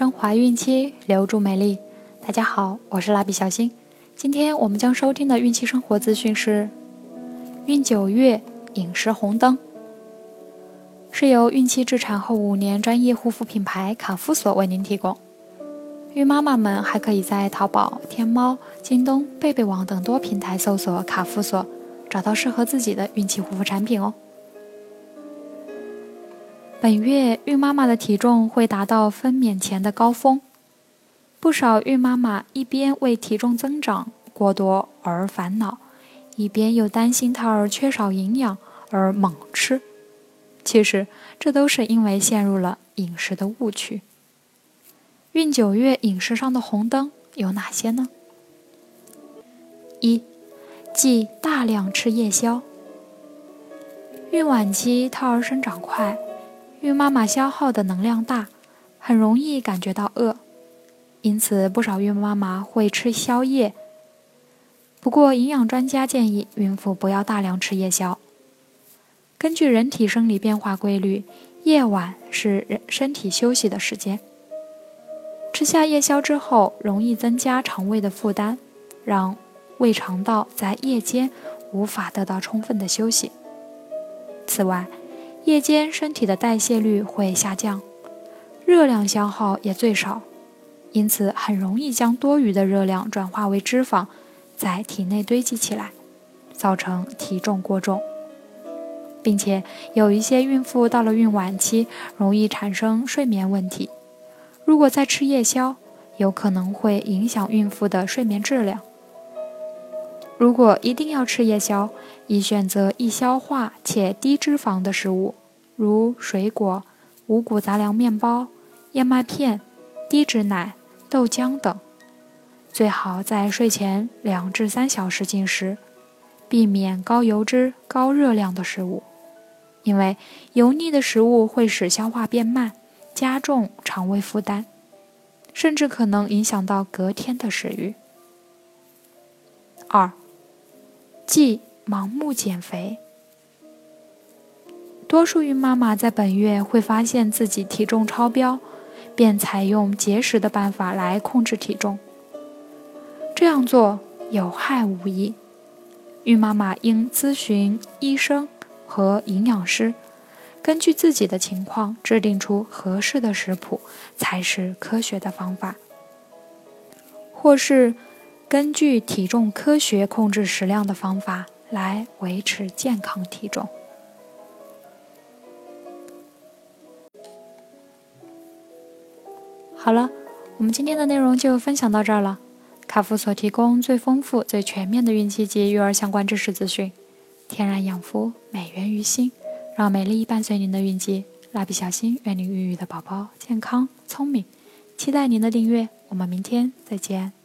升华孕期，留住美丽。大家好，我是蜡笔小新。今天我们将收听的孕期生活资讯是：孕九月饮食红灯，是由孕期至产后五年专业护肤品牌卡夫索为您提供。孕妈妈们还可以在淘宝、天猫、京东、贝贝网等多平台搜索卡夫索，找到适合自己的孕期护肤产品哦。本月孕妈妈的体重会达到分娩前的高峰，不少孕妈妈一边为体重增长过多而烦恼，一边又担心胎儿缺少营养而猛吃。其实，这都是因为陷入了饮食的误区。孕九月饮食上的红灯有哪些呢？一，忌大量吃夜宵。孕晚期胎儿生长快。孕妈妈消耗的能量大，很容易感觉到饿，因此不少孕妈妈会吃宵夜。不过，营养专家建议孕妇不要大量吃夜宵。根据人体生理变化规律，夜晚是人身体休息的时间。吃下夜宵之后，容易增加肠胃的负担，让胃肠道在夜间无法得到充分的休息。此外，夜间身体的代谢率会下降，热量消耗也最少，因此很容易将多余的热量转化为脂肪，在体内堆积起来，造成体重过重。并且有一些孕妇到了孕晚期，容易产生睡眠问题，如果再吃夜宵，有可能会影响孕妇的睡眠质量。如果一定要吃夜宵，宜选择易消化且低脂肪的食物，如水果、五谷杂粮面包、燕麦片、低脂奶、豆浆等。最好在睡前两至三小时进食，避免高油脂、高热量的食物，因为油腻的食物会使消化变慢，加重肠胃负担，甚至可能影响到隔天的食欲。二。忌盲目减肥。多数孕妈妈在本月会发现自己体重超标，便采用节食的办法来控制体重。这样做有害无益，孕妈妈应咨询医生和营养师，根据自己的情况制定出合适的食谱，才是科学的方法。或是。根据体重科学控制食量的方法来维持健康体重。好了，我们今天的内容就分享到这儿了。卡夫所提供最丰富、最全面的孕期及育儿相关知识资讯，天然养肤，美源于心，让美丽伴随您的孕期。蜡笔小新愿您孕育的宝宝健康聪明，期待您的订阅。我们明天再见。